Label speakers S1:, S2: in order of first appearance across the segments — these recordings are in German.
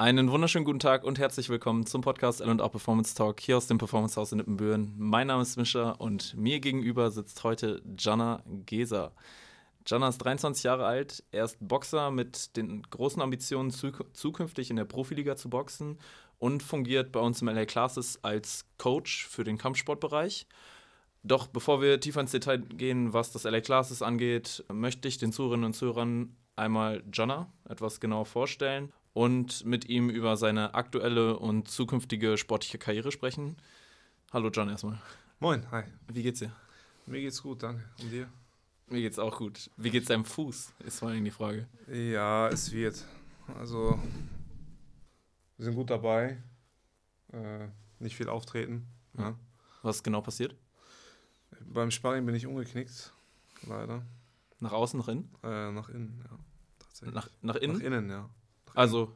S1: Einen wunderschönen guten Tag und herzlich willkommen zum Podcast L&A Performance Talk hier aus dem Performance House in Ippenbüren. Mein Name ist Mischa und mir gegenüber sitzt heute Jana Geser. Jana ist 23 Jahre alt, er ist Boxer mit den großen Ambitionen, zukünftig in der Profiliga zu boxen und fungiert bei uns im LA Classes als Coach für den Kampfsportbereich. Doch bevor wir tiefer ins Detail gehen, was das LA Classes angeht, möchte ich den Zuhörerinnen und Zuhörern einmal Jana etwas genauer vorstellen und mit ihm über seine aktuelle und zukünftige sportliche Karriere sprechen. Hallo John erstmal.
S2: Moin, hi.
S1: Wie geht's dir?
S2: Mir geht's gut, danke. Und dir?
S1: Mir geht's auch gut. Wie geht's deinem Fuß? Ist vor allem die Frage.
S2: Ja, es wird. Also, wir sind gut dabei. Äh, nicht viel auftreten. Ja.
S1: Was ist genau passiert?
S2: Beim Sparring bin ich umgeknickt, leider.
S1: Nach außen, nach innen?
S2: Äh, nach innen, ja.
S1: Tatsächlich. Nach, nach innen?
S2: Nach innen, ja.
S1: Also.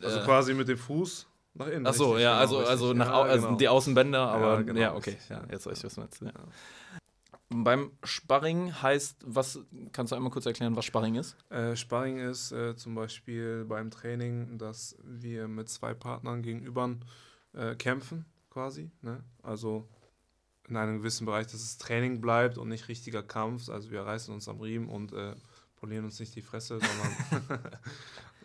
S2: Also äh, quasi mit dem Fuß nach innen.
S1: Ach so, ja, genau, also, also, nach, ja, also genau. die Außenbänder, aber ja, genau, ja okay, ja, jetzt weiß ich, was du meinst. Ja. Beim Sparring heißt, was, kannst du einmal kurz erklären, was Sparring ist?
S2: Äh, Sparring ist äh, zum Beispiel beim Training, dass wir mit zwei Partnern gegenüber äh, kämpfen, quasi. Ne? Also in einem gewissen Bereich, dass es Training bleibt und nicht richtiger Kampf. Also wir reißen uns am Riemen und äh, polieren uns nicht die Fresse, sondern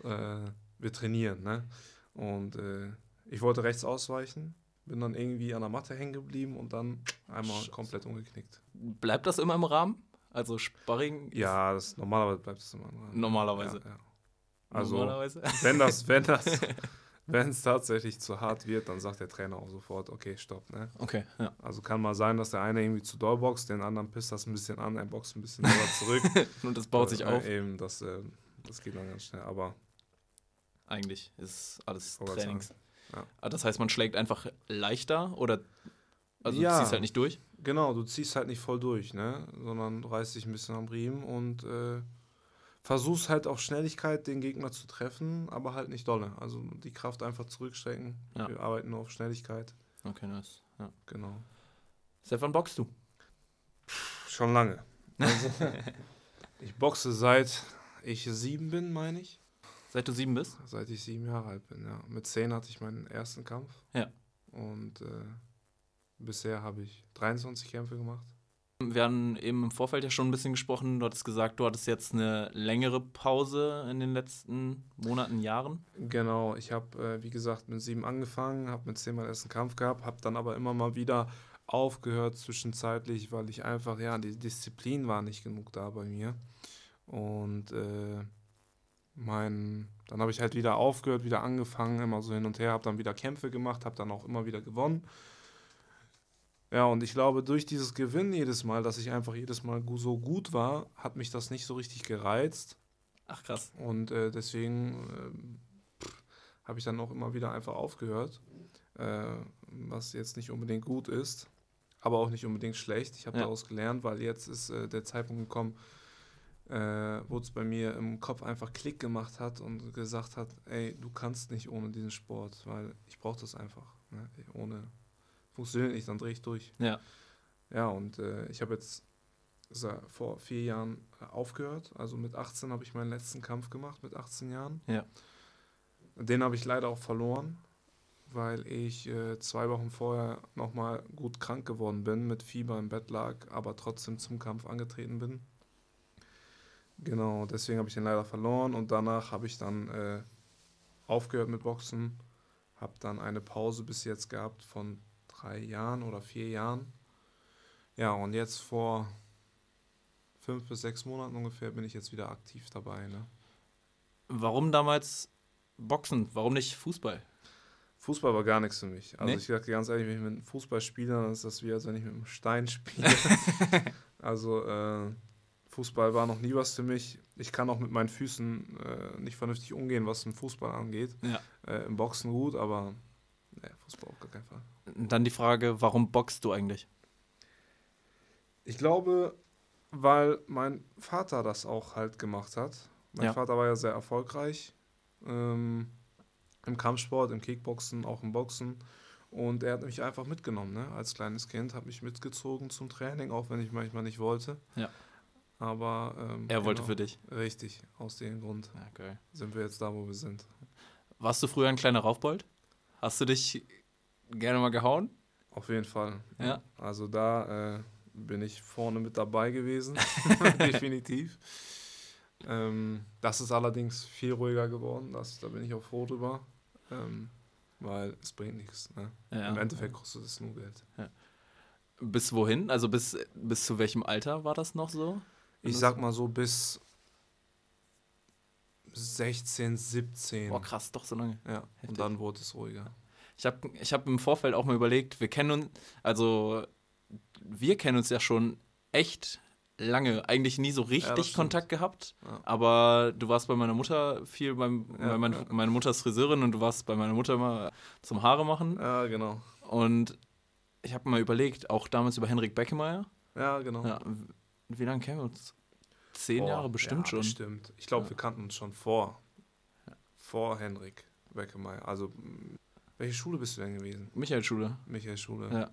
S2: äh, wir trainieren. Ne? Und äh, ich wollte rechts ausweichen, bin dann irgendwie an der Matte hängen geblieben und dann einmal Scheiße. komplett umgeknickt.
S1: Bleibt das immer im Rahmen? Also Sparring?
S2: Ja, das, normalerweise bleibt es immer im
S1: Rahmen. Normalerweise. Ja, ja.
S2: Also, normalerweise? wenn das, wenn das Wenn es tatsächlich zu hart wird, dann sagt der Trainer auch sofort, okay, stopp. Ne?
S1: Okay, ja.
S2: Also kann mal sein, dass der eine irgendwie zu doll boxt, den anderen pisst das ein bisschen an, er boxt ein bisschen selber zurück.
S1: Und das baut äh, sich auf.
S2: Eben, das, äh, das geht dann ganz schnell. Aber
S1: eigentlich ist alles Trainings. Ja. Ah, das heißt, man schlägt einfach leichter oder also ja, du ziehst halt nicht durch?
S2: Genau, du ziehst halt nicht voll durch, ne? Sondern reißt dich ein bisschen am Riemen und äh, versuchst halt auf Schnelligkeit den Gegner zu treffen, aber halt nicht dolle. Also die Kraft einfach zurückstecken. Ja. Wir arbeiten nur auf Schnelligkeit.
S1: Okay, nice. Ja.
S2: Genau.
S1: Seit wann boxst du?
S2: Schon lange. Also, ich boxe seit ich sieben bin, meine ich.
S1: Seit du sieben bist?
S2: Seit ich sieben Jahre alt bin, ja. Mit zehn hatte ich meinen ersten Kampf.
S1: Ja.
S2: Und äh, bisher habe ich 23 Kämpfe gemacht.
S1: Wir haben eben im Vorfeld ja schon ein bisschen gesprochen. Du hattest gesagt, du hattest jetzt eine längere Pause in den letzten Monaten, Jahren.
S2: Genau, ich habe, äh, wie gesagt, mit sieben angefangen, habe mit zehn meinen ersten Kampf gehabt, habe dann aber immer mal wieder aufgehört zwischenzeitlich, weil ich einfach, ja, die Disziplin war nicht genug da bei mir. Und äh, mein, dann habe ich halt wieder aufgehört, wieder angefangen, immer so hin und her, habe dann wieder Kämpfe gemacht, habe dann auch immer wieder gewonnen. Ja, und ich glaube, durch dieses Gewinnen jedes Mal, dass ich einfach jedes Mal so gut war, hat mich das nicht so richtig gereizt.
S1: Ach krass.
S2: Und äh, deswegen äh, habe ich dann auch immer wieder einfach aufgehört, äh, was jetzt nicht unbedingt gut ist, aber auch nicht unbedingt schlecht. Ich habe ja. daraus gelernt, weil jetzt ist äh, der Zeitpunkt gekommen, äh, wo es bei mir im Kopf einfach Klick gemacht hat und gesagt hat, ey, du kannst nicht ohne diesen Sport, weil ich brauche das einfach. Ne? Ohne funktioniert nicht, dann drehe ich durch.
S1: Ja.
S2: Ja, und äh, ich habe jetzt vor vier Jahren äh, aufgehört. Also mit 18 habe ich meinen letzten Kampf gemacht, mit 18 Jahren.
S1: Ja.
S2: Den habe ich leider auch verloren, weil ich äh, zwei Wochen vorher nochmal gut krank geworden bin, mit Fieber im Bett lag, aber trotzdem zum Kampf angetreten bin. Genau, deswegen habe ich den leider verloren und danach habe ich dann äh, aufgehört mit Boxen, habe dann eine Pause bis jetzt gehabt von drei Jahren oder vier Jahren. Ja, und jetzt vor fünf bis sechs Monaten ungefähr bin ich jetzt wieder aktiv dabei. Ne?
S1: Warum damals Boxen? Warum nicht Fußball?
S2: Fußball war gar nichts für mich. Also nee? ich sage ganz ehrlich, wenn ich mit Fußball spiele, dann ist das wie, als wenn ich mit einem Stein spiele. also äh, Fußball war noch nie was für mich. Ich kann auch mit meinen Füßen äh, nicht vernünftig umgehen, was den Fußball angeht.
S1: Ja.
S2: Äh, Im Boxen gut, aber nee, Fußball auf gar keinen Fall.
S1: Dann die Frage, warum boxst du eigentlich?
S2: Ich glaube, weil mein Vater das auch halt gemacht hat. Mein ja. Vater war ja sehr erfolgreich ähm, im Kampfsport, im Kickboxen, auch im Boxen. Und er hat mich einfach mitgenommen, ne? als kleines Kind, hat mich mitgezogen zum Training, auch wenn ich manchmal nicht wollte.
S1: Ja.
S2: Aber
S1: ähm, er wollte genau, für dich.
S2: Richtig, aus dem Grund
S1: okay.
S2: sind wir jetzt da, wo wir sind.
S1: Warst du früher ein kleiner Raufbold? Hast du dich gerne mal gehauen?
S2: Auf jeden Fall.
S1: Ja.
S2: Also da äh, bin ich vorne mit dabei gewesen. Definitiv. Ähm, das ist allerdings viel ruhiger geworden. Das, da bin ich auch froh drüber. Ähm, weil es bringt nichts. Ne?
S1: Ja.
S2: Im Endeffekt kostet es nur Geld.
S1: Bis wohin? Also bis, bis zu welchem Alter war das noch so?
S2: Ich sag mal so bis 16, 17.
S1: Boah, krass, doch so lange.
S2: Ja,
S1: Heftig.
S2: und dann wurde es ruhiger.
S1: Ich habe ich hab im Vorfeld auch mal überlegt, wir kennen uns, also wir kennen uns ja schon echt lange, eigentlich nie so richtig
S2: stimmt.
S1: Kontakt gehabt,
S2: Ja.
S1: aber du warst bei meiner Mutter viel, beim,
S2: Ja,
S1: bei mein,
S2: ja.
S1: meine Mutter ist Friseurin und du warst bei meiner Mutter mal zum Haare machen
S2: Ja, genau.
S1: und ich habe mal überlegt, auch damals über Henrik Beckemeyer,
S2: Ja, genau.
S1: ja, wie lange kennen wir uns? Zehn
S2: Boah,
S1: Jahre bestimmt
S2: ja,
S1: schon.
S2: Bestimmt. Ich glaube,
S1: Ja.
S2: wir kannten uns schon vor. Vor Henrik Beckemeyer. Also, mh, welche Schule bist du denn gewesen?
S1: Michael-Schule.
S2: Michael Schule.
S1: Ja.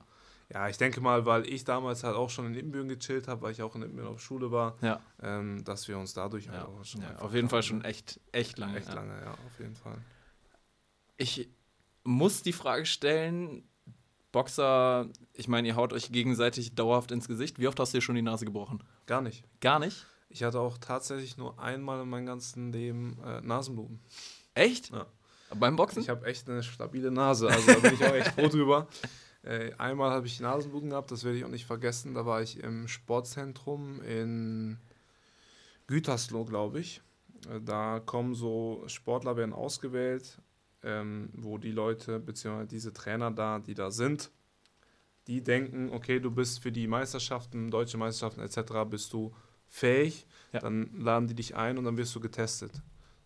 S2: Ja, ich denke mal, weil ich damals halt auch schon in Ibbenbüren gechillt habe, weil ich auch in Ibbenbüren auf Schule war,
S1: Ja,
S2: ähm, dass wir uns dadurch
S1: ja.
S2: einfach schon
S1: ja auf jeden Fall schon echt, echt lange.
S2: Echt lange, ja, auf jeden Fall.
S1: Ich muss die Frage stellen, Boxer, ich meine, ihr haut euch gegenseitig dauerhaft ins Gesicht. Wie oft hast du dir schon die Nase gebrochen?
S2: Gar nicht.
S1: Gar nicht?
S2: Ich hatte auch tatsächlich nur einmal in meinem ganzen Leben äh, Nasenbluten.
S1: Echt?
S2: Ja.
S1: Beim Boxen?
S2: Ich habe echt eine stabile Nase, also da bin ich auch echt froh drüber. Äh, einmal habe ich Nasenbluten gehabt, das werde ich auch nicht vergessen. Da war ich im Sportzentrum in Gütersloh, glaube ich. Äh, Da kommen so Sportler, werden ausgewählt, ähm, wo die Leute, beziehungsweise diese Trainer da, die da sind, die denken, okay, du bist für die Meisterschaften, deutsche Meisterschaften etc., bist du fähig,
S1: Ja.
S2: dann laden die dich ein und dann wirst du getestet.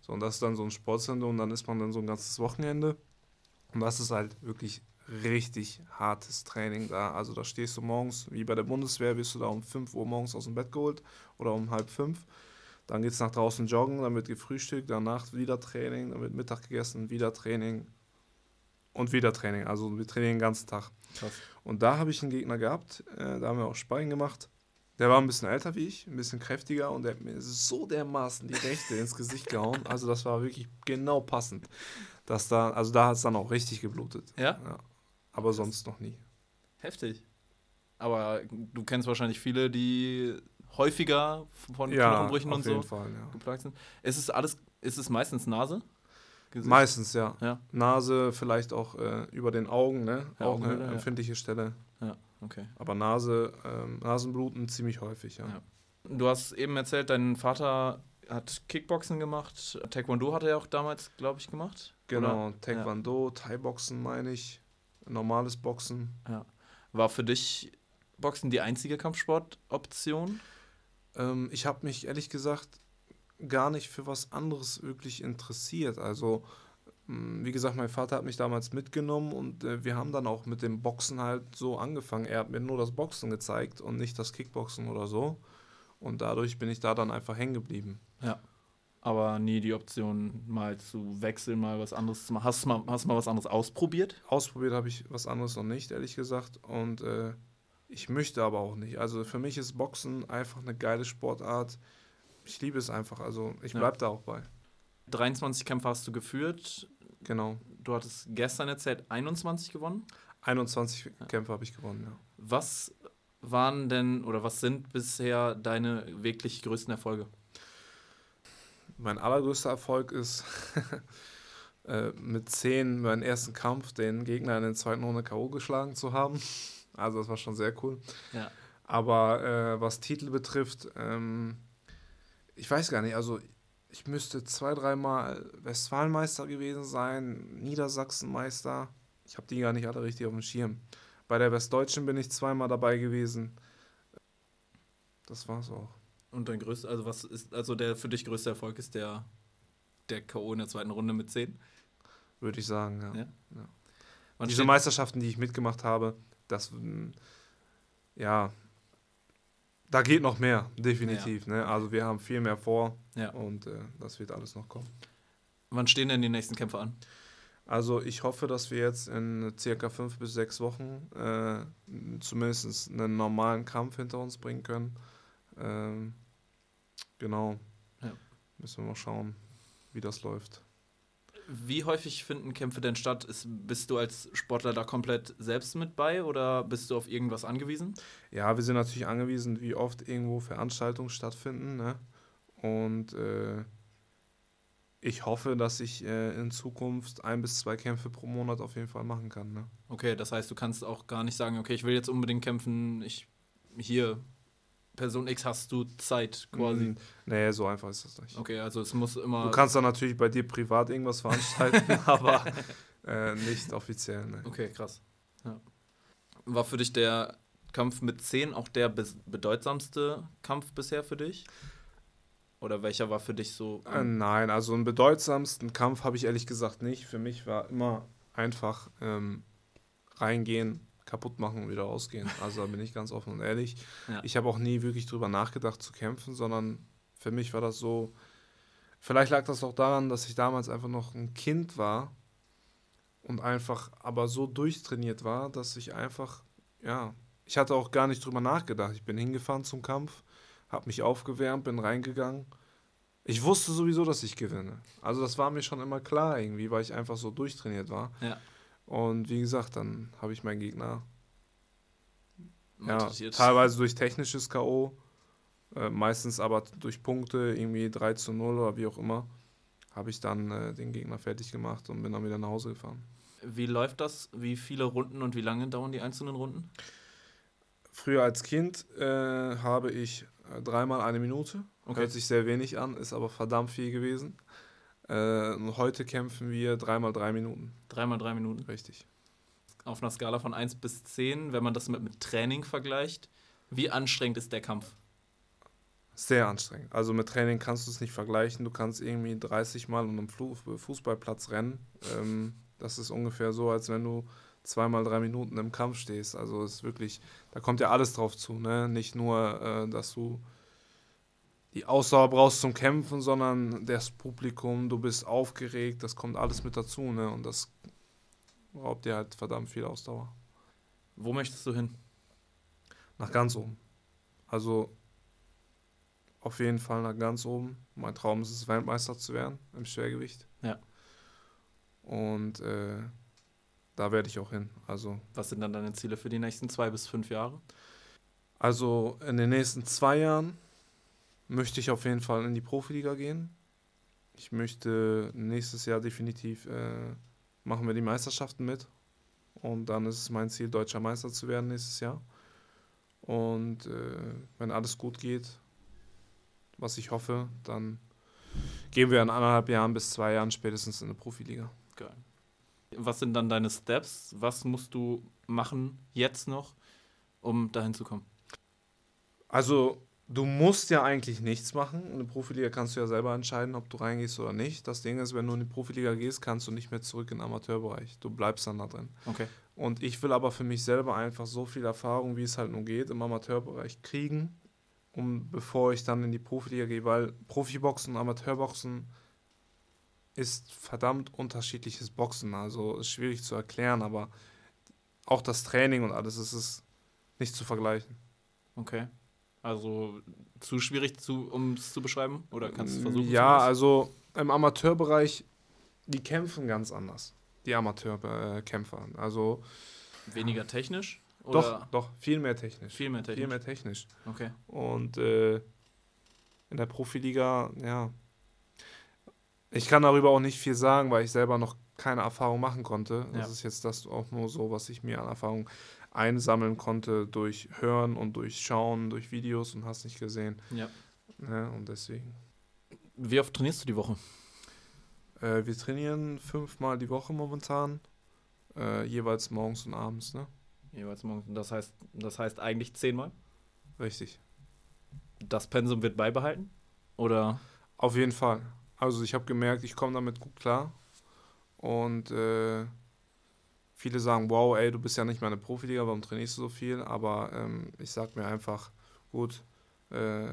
S2: So, und das ist dann so ein Sportsender und dann ist man dann so ein ganzes Wochenende. Und das ist halt wirklich richtig hartes Training da. Also da stehst du morgens, wie bei der Bundeswehr, wirst du da um 5 Uhr morgens aus dem Bett geholt oder um halb fünf. Dann geht es nach draußen joggen, dann wird gefrühstückt, danach wieder Training, dann wird Mittag gegessen, wieder Training und wieder Training. Also wir trainieren den ganzen Tag.
S1: Krass.
S2: Und da habe ich einen Gegner gehabt, äh, da haben wir auch Sparring gemacht. Der war ein bisschen älter wie ich, ein bisschen kräftiger und der hat mir so dermaßen die Rechte ins Gesicht gehauen. Also das war wirklich genau passend. Dass da, also da hat es dann auch richtig geblutet.
S1: Ja?
S2: Ja. Aber sonst noch nie.
S1: Heftig. Aber du kennst wahrscheinlich viele, die häufiger von Knochenbrüchen
S2: auf
S1: und so
S2: Fall, ja.
S1: geplagt sind. Ist es alles, ist es meistens Nase? Gesicht?
S2: Meistens, ja.
S1: Ja,
S2: Nase, vielleicht auch äh, über den Augen, ne?
S1: Ja,
S2: auch eine
S1: ja.
S2: empfindliche Stelle.
S1: ja, okay.
S2: Aber Nase, ähm, Nasenbluten ziemlich häufig, ja.
S1: Ja. Du hast eben erzählt, dein Vater hat Kickboxen gemacht. Taekwondo hat er auch damals, glaube ich, gemacht.
S2: Genau,
S1: Oder?
S2: Taekwondo, Thai-Boxen meine ich, normales Boxen.
S1: War für dich Boxen die einzige Kampfsportoption?
S2: Ähm, ich habe mich ehrlich gesagt gar nicht für was anderes wirklich interessiert. Also, wie gesagt, mein Vater hat mich damals mitgenommen und äh, wir haben dann auch mit dem Boxen halt so angefangen. Er hat mir nur das Boxen gezeigt und nicht das Kickboxen oder so. Und dadurch bin ich da dann einfach hängen geblieben.
S1: Aber nie die Option, mal zu wechseln, mal was anderes zu machen. Hast du mal, hast du mal was anderes ausprobiert?
S2: Ausprobiert habe ich was anderes noch nicht, ehrlich gesagt. Und äh, ich möchte aber auch nicht. Also für mich ist Boxen einfach eine geile Sportart. Ich liebe es einfach. Also ich
S1: Ja.
S2: bleibe da auch bei.
S1: 23 Kämpfe hast du geführt.
S2: Genau.
S1: Du hattest gestern erzählt 21 gewonnen.
S2: 21 Kämpfe habe ich gewonnen, ja.
S1: Was waren denn oder was sind bisher deine wirklich größten Erfolge?
S2: Mein allergrößter Erfolg ist, äh, mit 10 meinen ersten Kampf den Gegner in der zweiten Runde K.O. geschlagen zu haben. Also das war schon sehr cool.
S1: Ja.
S2: Aber äh, was Titel betrifft, ähm, ich weiß gar nicht, also ich müsste zwei, dreimal Westfalenmeister gewesen sein, Niedersachsenmeister. Ich habe die gar nicht alle richtig auf dem Schirm. Bei der Westdeutschen bin ich zweimal dabei gewesen. Das war's auch.
S1: Und dein größter, also was ist, also der für dich größte Erfolg ist der, der K.O. in der zweiten Runde mit 10?
S2: Würde ich sagen, ja.
S1: Ja.
S2: Ja. Diese Meisterschaften, die ich mitgemacht habe, das, mm, ja, da geht noch mehr, definitiv. Ne? Also wir haben viel mehr vor
S1: Ja.
S2: und äh, das wird alles noch kommen.
S1: Wann stehen denn die nächsten Kämpfe an?
S2: Also ich hoffe, dass wir jetzt in circa fünf bis sechs Wochen äh, zumindest einen normalen Kampf hinter uns bringen können. Ähm, genau.
S1: Ja.
S2: Müssen wir mal schauen, wie das läuft.
S1: Wie häufig finden Kämpfe denn statt? Ist, bist du als Sportler da komplett selbst mit bei oder bist du auf irgendwas angewiesen?
S2: Ja, wir sind natürlich angewiesen, wie oft irgendwo Veranstaltungen stattfinden. Ne? Und äh, ich hoffe, dass ich äh, in Zukunft ein bis zwei Kämpfe pro Monat auf jeden Fall machen kann. Ne?
S1: Okay, das heißt, du kannst auch gar nicht sagen, okay, ich will jetzt unbedingt kämpfen, ich hier Person X hast du Zeit quasi. Mm,
S2: nee, so einfach ist das nicht.
S1: Okay, also es muss immer.
S2: Du kannst dann natürlich bei dir privat irgendwas veranstalten, aber äh, nicht offiziell. Ne.
S1: Okay, krass. Ja. War für dich der Kampf mit 10 auch der bedeutsamste Kampf bisher für dich? Oder welcher war für dich so?
S2: Äh, nein, also einen bedeutsamsten Kampf habe ich ehrlich gesagt nicht. Für mich war immer einfach ähm, reingehen, kaputt machen und wieder rausgehen. Also da bin ich ganz offen und ehrlich. Ja. Ich habe auch nie wirklich drüber nachgedacht zu kämpfen, sondern für mich war das so. Vielleicht lag das auch daran, dass ich damals einfach noch ein Kind war und einfach aber so durchtrainiert war, dass ich einfach, ja, ich hatte auch gar nicht drüber nachgedacht. Ich bin hingefahren zum Kampf, habe mich aufgewärmt, bin reingegangen. Ich wusste sowieso, dass ich gewinne. Also das war mir schon immer klar irgendwie, weil ich einfach so durchtrainiert war. Ja. Und wie gesagt, dann habe ich meinen Gegner ja, teilweise durch technisches K.O., äh, meistens aber durch Punkte, irgendwie 3 zu 0 oder wie auch immer, habe ich dann äh, den Gegner fertig gemacht und bin dann wieder nach Hause gefahren.
S1: Wie läuft das? Wie viele Runden und wie lange dauern die einzelnen Runden?
S2: Früher als Kind äh, habe ich äh, dreimal eine Minute. Okay. Hört sich sehr wenig an, ist aber verdammt viel gewesen. Äh, heute kämpfen wir dreimal drei Minuten.
S1: Dreimal drei Minuten?
S2: Richtig.
S1: Auf einer Skala von 1 bis 10, wenn man das mit, mit Training vergleicht, wie anstrengend ist der Kampf?
S2: Sehr anstrengend. Also mit Training kannst du es nicht vergleichen. Du kannst irgendwie 30 Mal um einen Fußballplatz rennen. Ähm, das ist ungefähr so, als wenn du zweimal drei Minuten im Kampf stehst. Also es ist wirklich, da kommt ja alles drauf zu. Ne? Nicht nur, äh, dass du die Ausdauer brauchst zum Kämpfen, sondern das Publikum, du bist aufgeregt, das kommt alles mit dazu, ne? Und das raubt dir halt verdammt viel Ausdauer.
S1: Wo möchtest du hin?
S2: Nach ganz oben. Also auf jeden Fall nach ganz oben. Mein Traum ist es, Weltmeister zu werden im Schwergewicht. Ja. Und äh, da werde ich auch hin. Also.
S1: Was sind dann deine Ziele für die nächsten zwei bis fünf Jahre?
S2: Also in den nächsten zwei Jahren möchte ich auf jeden Fall in die Profiliga gehen. Ich möchte nächstes Jahr definitiv äh, machen wir die Meisterschaften mit. Und dann ist es mein Ziel, deutscher Meister zu werden nächstes Jahr. Und äh, wenn alles gut geht, was ich hoffe, dann gehen wir in anderthalb Jahren bis zwei Jahren spätestens in eine Profiliga.
S1: Geil. Was sind dann deine Steps? Was musst du machen jetzt noch, um dahin zu kommen?
S2: Also du musst ja eigentlich nichts machen. In der Profiliga kannst du ja selber entscheiden, ob du reingehst oder nicht. Das Ding ist, wenn du in die Profiliga gehst, kannst du nicht mehr zurück in den Amateurbereich. Du bleibst dann da drin.
S1: Okay.
S2: Und ich will aber für mich selber einfach so viel Erfahrung, wie es halt nur geht, im Amateurbereich kriegen, um bevor ich dann in die Profiliga gehe, weil Profiboxen und Amateurboxen ist verdammt unterschiedliches Boxen. Also ist schwierig zu erklären, aber auch das Training und alles ist es nicht zu vergleichen.
S1: Okay. Also zu schwierig, zu, um es zu beschreiben? Oder kannst du versuchen?
S2: Ja, also im Amateurbereich, die kämpfen ganz anders. Die Amateurkämpfer. Also.
S1: Weniger technisch?
S2: Oder? Doch, doch, viel mehr technisch.
S1: Viel mehr technisch.
S2: Viel mehr technisch.
S1: Okay.
S2: Und äh, in der Profiliga, ja. Ich kann darüber auch nicht viel sagen, weil ich selber noch keine Erfahrung machen konnte. Das ja. ist jetzt das auch nur so, was ich mir an Erfahrung einsammeln konnte durch Hören und durch Schauen, durch Videos und hast nicht gesehen.
S1: Ja.
S2: ja ne, und deswegen.
S1: Wie oft trainierst du die Woche?
S2: Äh, wir trainieren fünfmal die Woche momentan, äh, jeweils morgens und abends, ne?
S1: Jeweils morgens. Das heißt, das heißt eigentlich zehnmal?
S2: Richtig.
S1: Das Pensum wird beibehalten? Oder?
S2: Auf jeden Fall. Also ich habe gemerkt, ich komme damit gut klar. Und äh, viele sagen, wow, ey, du bist ja nicht mal eine Profiliga, warum trainierst du so viel? Aber ähm, ich sag mir einfach, gut, äh,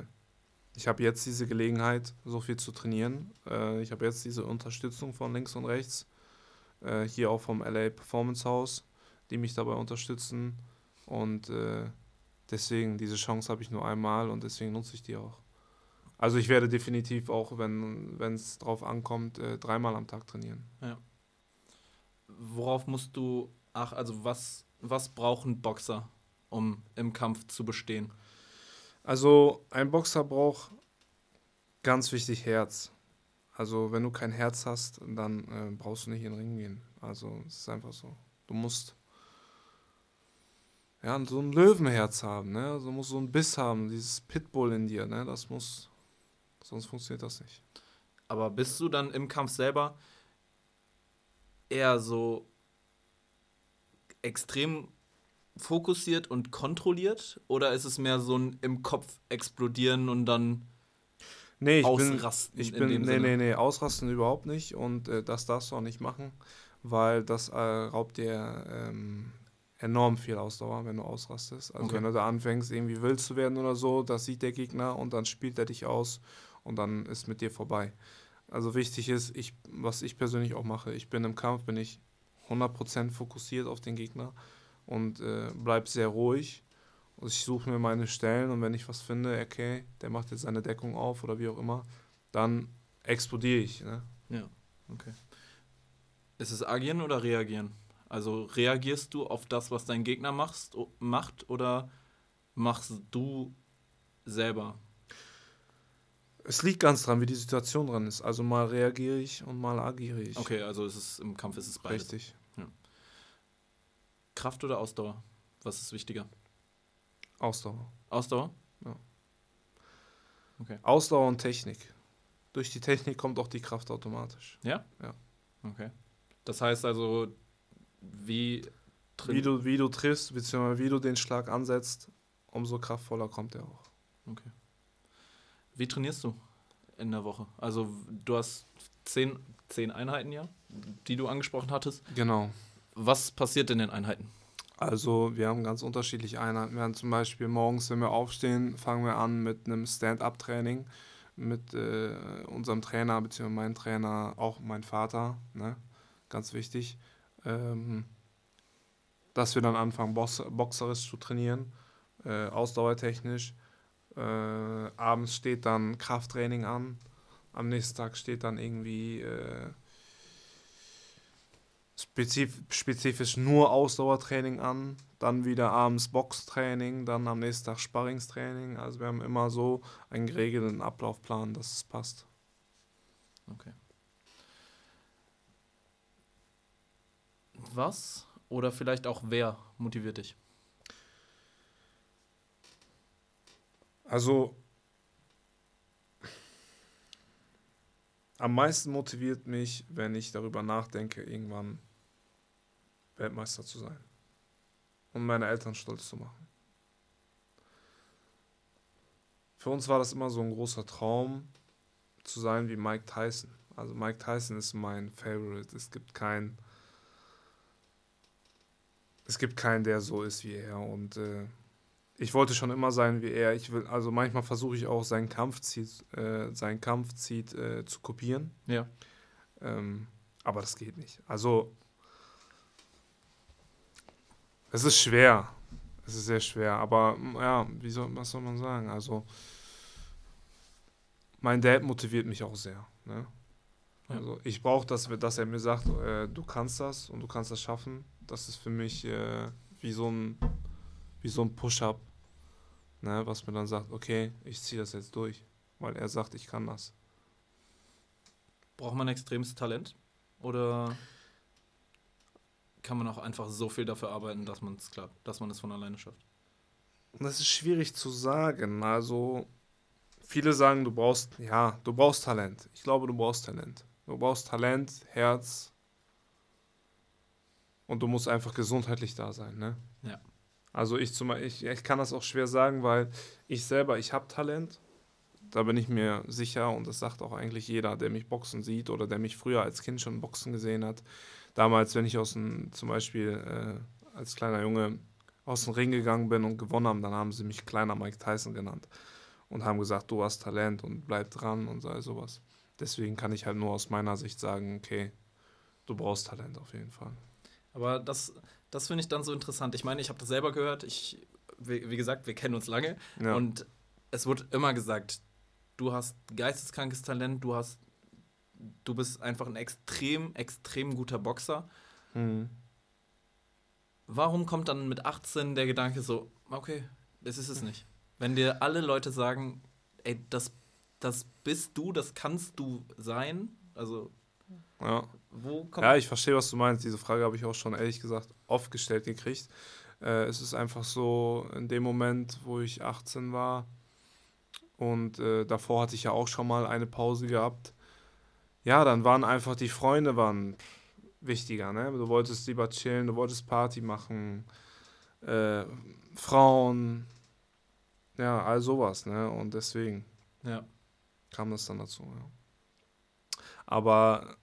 S2: ich habe jetzt diese Gelegenheit, so viel zu trainieren. Äh, ich habe jetzt diese Unterstützung von links und rechts, äh, hier auch vom LA Performance House, die mich dabei unterstützen. Und äh, deswegen, diese Chance habe ich nur einmal und deswegen nutze ich die auch. Also ich werde definitiv auch, wenn es drauf ankommt, äh, dreimal am Tag trainieren.
S1: Ja. Worauf musst du, ach, also was, was brauchen Boxer, um im Kampf zu bestehen?
S2: Also ein Boxer braucht ganz wichtig Herz. Also wenn du kein Herz hast, dann äh, brauchst du nicht in den Ring gehen. Also es ist einfach so. Du musst ja, so ein Löwenherz haben, ne? Also musst so ein Biss haben, dieses Pitbull in dir, ne? Das muss, sonst funktioniert das nicht.
S1: Aber bist du dann im Kampf selber eher so extrem fokussiert und kontrolliert oder ist es mehr so ein im Kopf explodieren und dann
S2: nee, ich ausrasten? Bin, ich bin, nee, Sinne? nee, nee, ausrasten überhaupt nicht und äh, das darfst du auch nicht machen, weil das äh, raubt dir ähm, enorm viel Ausdauer, wenn du ausrastest. Also okay. wenn du da anfängst, irgendwie wild zu werden oder so, das sieht der Gegner und dann spielt er dich aus und dann ist mit dir vorbei. Also wichtig ist, ich, was ich persönlich auch mache, ich bin im Kampf, bin ich 100% fokussiert auf den Gegner und äh, bleib sehr ruhig. Und ich suche mir meine Stellen und wenn ich was finde, okay, der macht jetzt seine Deckung auf oder wie auch immer, dann explodiere ich. Ne?
S1: Ja, okay. Ist es agieren oder reagieren? Also reagierst du auf das, was dein Gegner machst, macht oder machst du selber?
S2: Es liegt ganz dran, wie die Situation dran ist. Also mal reagiere ich und mal agiere ich.
S1: Okay, also ist es, im Kampf ist es beides. Richtig. Ja. Kraft oder Ausdauer? Was ist wichtiger?
S2: Ausdauer.
S1: Ausdauer?
S2: Ja. Okay. Ausdauer und Technik. Durch die Technik kommt auch die Kraft automatisch.
S1: Ja?
S2: Ja.
S1: Okay. Das heißt also, wie,
S2: wie, du, wie du triffst, beziehungsweise wie du den Schlag ansetzt, umso kraftvoller kommt er auch.
S1: Okay. Wie trainierst du in der Woche? Also du hast zehn, zehn Einheiten ja, die du angesprochen hattest.
S2: Genau.
S1: Was passiert in den Einheiten?
S2: Also wir haben ganz unterschiedliche Einheiten. Wir haben zum Beispiel morgens, wenn wir aufstehen, fangen wir an mit einem Stand-up-Training mit äh, unserem Trainer, beziehungsweise meinem Trainer, auch mein Vater, ne? ganz wichtig ähm, dass wir dann anfangen, box boxerisch zu trainieren, äh, ausdauertechnisch. Äh, abends steht dann Krafttraining an. Am nächsten Tag steht dann irgendwie äh, spezif spezifisch nur Ausdauertraining an. Dann wieder abends Boxtraining, dann am nächsten Tag Sparringstraining. Also wir haben immer so einen geregelten Ablaufplan, dass es passt.
S1: Okay. was oder vielleicht auch wer motiviert dich?
S2: Also am meisten motiviert mich, wenn ich darüber nachdenke, irgendwann Weltmeister zu sein und meine Eltern stolz zu machen. Für uns war das immer so ein großer Traum, zu sein wie Mike Tyson. Also Mike Tyson ist mein Favorite. Es gibt keinen es gibt keinen, der so ist wie er. Und äh, ich wollte schon immer sein wie er. Ich will, also manchmal versuche ich auch seinen Kampfziet, äh, seinen Kampfziet äh, zu kopieren.
S1: Ja.
S2: Ähm, aber das geht nicht. Also es ist schwer. Es ist sehr schwer. Aber ja, wie soll, was soll man sagen? Also mein Dad motiviert mich auch sehr. Ne? Also ich brauche, dass, dass er mir sagt, äh, du kannst das und du kannst das schaffen. Das ist für mich äh, wie so ein, wie so ein Push-up, ne, was mir dann sagt, okay, ich ziehe das jetzt durch, weil er sagt, ich kann das.
S1: Braucht man extremes Talent oder kann man auch einfach so viel dafür arbeiten, dass man es klappt, dass man es von alleine schafft?
S2: Das ist schwierig zu sagen. Also viele sagen, du brauchst, ja, du brauchst Talent. Ich glaube, du brauchst Talent. Du brauchst Talent, Herz und du musst einfach gesundheitlich da sein, ne? Also ich zum ich, ich kann das auch schwer sagen, weil ich selber, ich habe Talent, da bin ich mir sicher und das sagt auch eigentlich jeder, der mich boxen sieht oder der mich früher als Kind schon boxen gesehen hat. Damals, wenn ich aus dem, zum Beispiel äh, als kleiner Junge aus dem Ring gegangen bin und gewonnen haben, dann haben sie mich kleiner Mike Tyson genannt und haben gesagt, du hast Talent und bleib dran und so sowas. Deswegen kann ich halt nur aus meiner Sicht sagen, okay, du brauchst Talent auf jeden Fall.
S1: Aber das, das finde ich dann so interessant. Ich meine, ich habe das selber gehört. Ich, wie, wie, gesagt, wir kennen uns lange. Ja. Und es wurde immer gesagt, du hast geisteskrankes Talent, du hast, du bist einfach ein extrem, extrem guter Boxer.
S2: Mhm.
S1: Warum kommt dann mit 18 der Gedanke so, okay, das ist es nicht? Wenn dir alle Leute sagen, ey, das, das bist du, das kannst du sein, also
S2: Ja. Ja, ich verstehe, was du meinst. Diese Frage habe ich auch schon ehrlich gesagt oft gestellt gekriegt. Äh, es ist einfach so, in dem Moment, wo ich 18 war und äh, davor hatte ich ja auch schon mal eine Pause gehabt, ja, dann waren einfach die Freunde waren wichtiger. Ne? Du wolltest lieber chillen, du wolltest Party machen, äh, Frauen, ja, all sowas. Ne? Und deswegen
S1: ja.
S2: kam das dann dazu. Ja. Aber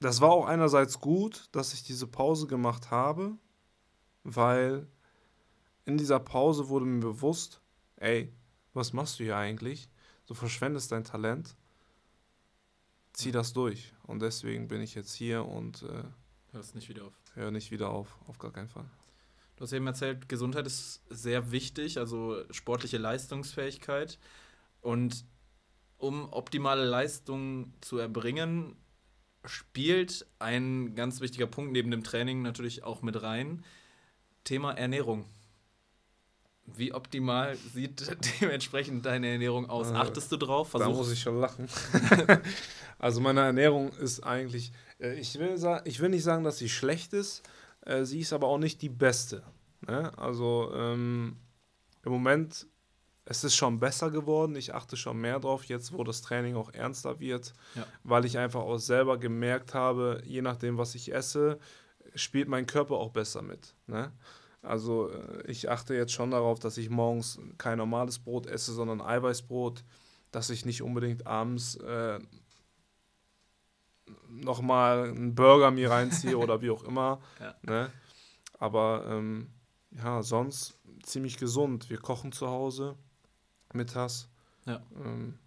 S2: das war auch einerseits gut, dass ich diese Pause gemacht habe, weil in dieser Pause wurde mir bewusst, ey, was machst du hier eigentlich? Du verschwendest dein Talent. Zieh das durch. Und deswegen bin ich jetzt hier und äh,
S1: Hörst nicht wieder auf.
S2: höre nicht wieder auf, auf gar keinen Fall.
S1: Du hast eben erzählt, Gesundheit ist sehr wichtig, also sportliche Leistungsfähigkeit. Und um optimale Leistungen zu erbringen, spielt ein ganz wichtiger Punkt neben dem Training natürlich auch mit rein. Thema Ernährung. Wie optimal sieht dementsprechend deine Ernährung aus?
S2: Äh,
S1: Achtest du drauf?
S2: Da muss ich schon lachen. also meine Ernährung ist eigentlich, äh, ich, will ich will nicht sagen, dass sie schlecht ist, äh, sie ist aber auch nicht die beste. Ne? Also ähm, im Moment, es ist schon besser geworden, ich achte schon mehr drauf, jetzt wo das Training auch ernster wird,
S1: Ja.
S2: weil ich einfach auch selber gemerkt habe, je nachdem, was ich esse, spielt mein Körper auch besser mit. Ne? Also äh, ich achte jetzt schon darauf, dass ich morgens kein normales Brot esse, sondern Eiweißbrot, dass ich nicht unbedingt abends äh, nochmal einen Burger mir reinziehe oder wie auch immer.
S1: Ja.
S2: Ne? Aber ähm, ja, sonst ziemlich gesund. Wir kochen zu Hause mittags.
S1: Ja.
S2: Ähm,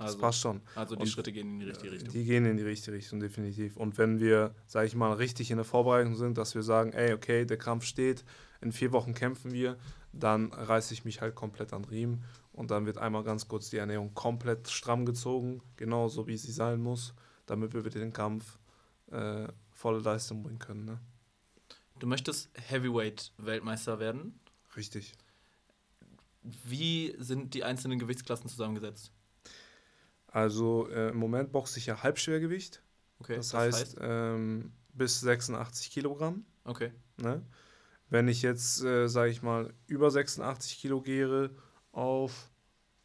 S2: das
S1: also,
S2: passt schon.
S1: also die
S2: Und,
S1: Schritte gehen in die richtige Richtung.
S2: Die gehen in die richtige Richtung, definitiv. Und wenn wir, sage ich mal, richtig in der Vorbereitung sind, dass wir sagen, ey, okay, der Kampf steht, in vier Wochen kämpfen wir, dann reiße ich mich halt komplett an Riemen und dann wird einmal ganz kurz die Ernährung komplett stramm gezogen, genauso wie sie sein muss, damit wir den Kampf äh, volle Leistung bringen können. Ne?
S1: Du möchtest Heavyweight-Weltmeister werden.
S2: Richtig.
S1: Wie sind die einzelnen Gewichtsklassen zusammengesetzt?
S2: Also äh, im Moment boxe ich ja Halbschwergewicht,
S1: Okay,
S2: das, heißt, ähm, bis 86 Kilogramm.
S1: okay.
S2: Ne? Wenn ich jetzt, äh, sage ich mal, über 86 Kilo gehe auf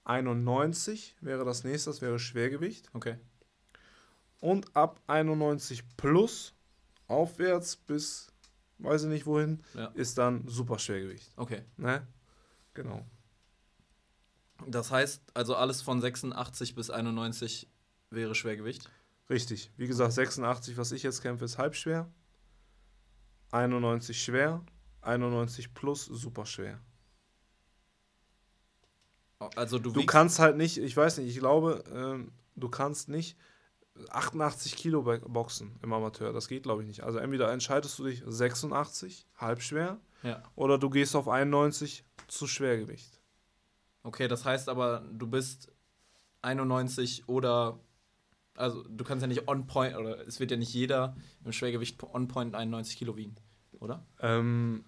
S2: 91, wäre das nächste, das wäre Schwergewicht.
S1: Okay.
S2: Und ab 91 plus aufwärts bis, weiß ich nicht wohin,
S1: Ja.
S2: ist dann Superschwergewicht.
S1: Okay.
S2: Ne? Genau.
S1: Das heißt, also alles von 86 bis 91 wäre Schwergewicht.
S2: Richtig. Wie gesagt, 86, was ich jetzt kämpfe, ist halbschwer. 91 schwer. 91 plus superschwer.
S1: Also du,
S2: Du kannst halt nicht, ich weiß nicht, ich glaube, ähm, du kannst nicht 88 Kilo boxen im Amateur. Das geht, glaube ich, nicht. Also entweder entscheidest du dich 86, halbschwer,
S1: Ja.
S2: oder du gehst auf 91 zu Schwergewicht.
S1: Okay, das heißt aber, du bist 91 oder also du kannst ja nicht on point oder es wird ja nicht jeder im Schwergewicht on point 91 Kilo wiegen, oder?
S2: Ähm,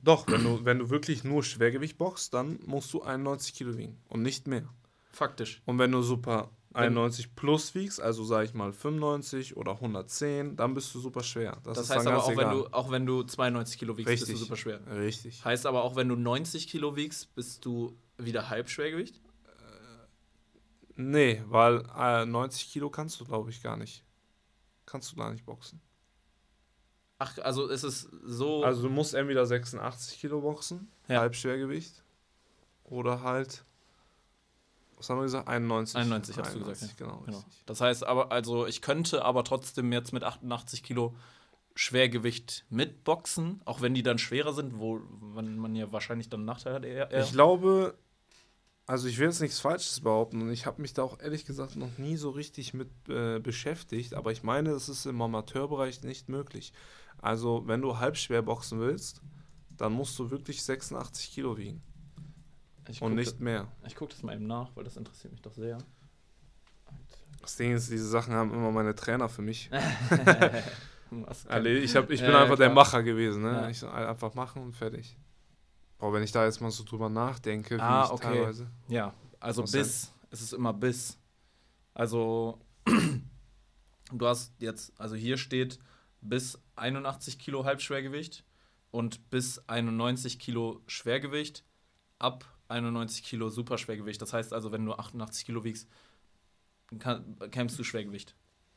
S2: doch, wenn du, wenn du wirklich nur Schwergewicht boxst, dann musst du 91 Kilo wiegen und nicht mehr.
S1: Faktisch.
S2: Und wenn du super
S1: Wenn-
S2: 91 plus wiegst, also sage ich mal 95 oder 110, dann bist du super schwer. Das,
S1: Das,
S2: ist
S1: heißt aber auch wenn,
S2: egal.
S1: du, auch wenn du 92 Kilo wiegst, bist
S2: Richtig.
S1: du super schwer.
S2: Richtig.
S1: Heißt aber auch, wenn du 90 Kilo wiegst, bist du wieder Halbschwergewicht?
S2: Nee, weil äh, 90 Kilo kannst du, glaube ich, gar nicht. Kannst du gar nicht boxen.
S1: Ach, also ist es so.
S2: Also du musst entweder 86 Kilo boxen,
S1: Ja.
S2: Halbschwergewicht, oder halt, was haben wir gesagt? 91.
S1: 91 hast du gesagt.
S2: Genau,
S1: Genau. Das heißt aber, also ich könnte aber trotzdem jetzt mit 88 Kilo Schwergewicht mitboxen, auch wenn die dann schwerer sind, wo man, man ja wahrscheinlich dann einen Nachteil hat. Eher, eher.
S2: Ich glaube, also ich will jetzt nichts Falsches behaupten und ich habe mich da auch ehrlich gesagt noch nie so richtig mit äh, beschäftigt, aber ich meine, es ist im Amateurbereich nicht möglich. Also wenn du halbschwer boxen willst, dann musst du wirklich 86 Kilo wiegen.
S1: Ich
S2: und nicht
S1: das-
S2: mehr.
S1: Ich gucke das mal eben nach, weil das interessiert mich doch sehr.
S2: Das Ding ist, diese Sachen haben immer meine Trainer für mich. Alle, ich hab, ich bin
S1: ja,
S2: einfach der klar.
S1: Macher
S2: Macher gewesen. Ne?
S1: Ja.
S2: Ich einfach machen und fertig. Boah, wenn ich da jetzt mal so drüber nachdenke, wie
S1: Ah,
S2: ich
S1: okay.
S2: teilweise.
S1: Ja, also
S2: Was
S1: bis. Es ist immer bis. Also, du hast jetzt, also hier steht bis 81 Kilo Halbschwergewicht und bis 91 Kilo Schwergewicht, ab 91 Kilo Superschwergewicht. Das heißt also, wenn du 88 Kilo wiegst, kann, kämpfst du Schwergewicht.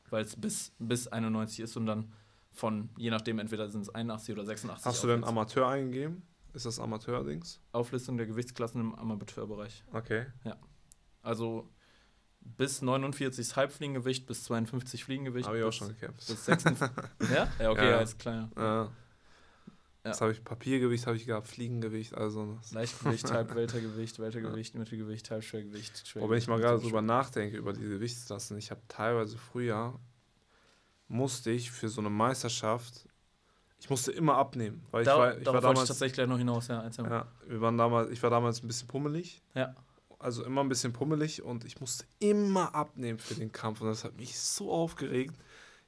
S1: Weil es bis, bis 91 ist und dann von, je nachdem, entweder sind es 81 oder 86.
S2: Hast du denn. Amateur eingegeben? Ist das Amateur-Dings?
S1: Auflistung der Gewichtsklassen im Amateurbereich.
S2: Okay.
S1: Also bis 49 ist Halbfliegengewicht, bis 52 Fliegengewicht.
S2: Habe ich auch schon gekämpft.
S1: Bis 56. ja? Ja, okay,
S2: Ja.
S1: ja. als kleiner.
S2: Ja. Das habe ich Papiergewicht habe ich gehabt, Fliegengewicht, also.
S1: Leichtgewicht, Halbweltergewicht, Weltergewicht, Mittelgewicht, Halbschwergewicht, Schwergewicht.
S2: Aber wenn ich mal gerade drüber nachdenke, über die Gewichtsklassen, ich habe teilweise früher, musste ich für so eine Meisterschaft, ich musste immer abnehmen, weil ich
S1: Da,
S2: war, ich war
S1: wollte ich
S2: damals,
S1: tatsächlich gleich noch hinaus, ja.
S2: ja, wir waren damals, ich war damals ein bisschen pummelig,
S1: Ja.
S2: also immer ein bisschen pummelig und ich musste immer abnehmen für den Kampf und das hat mich so aufgeregt.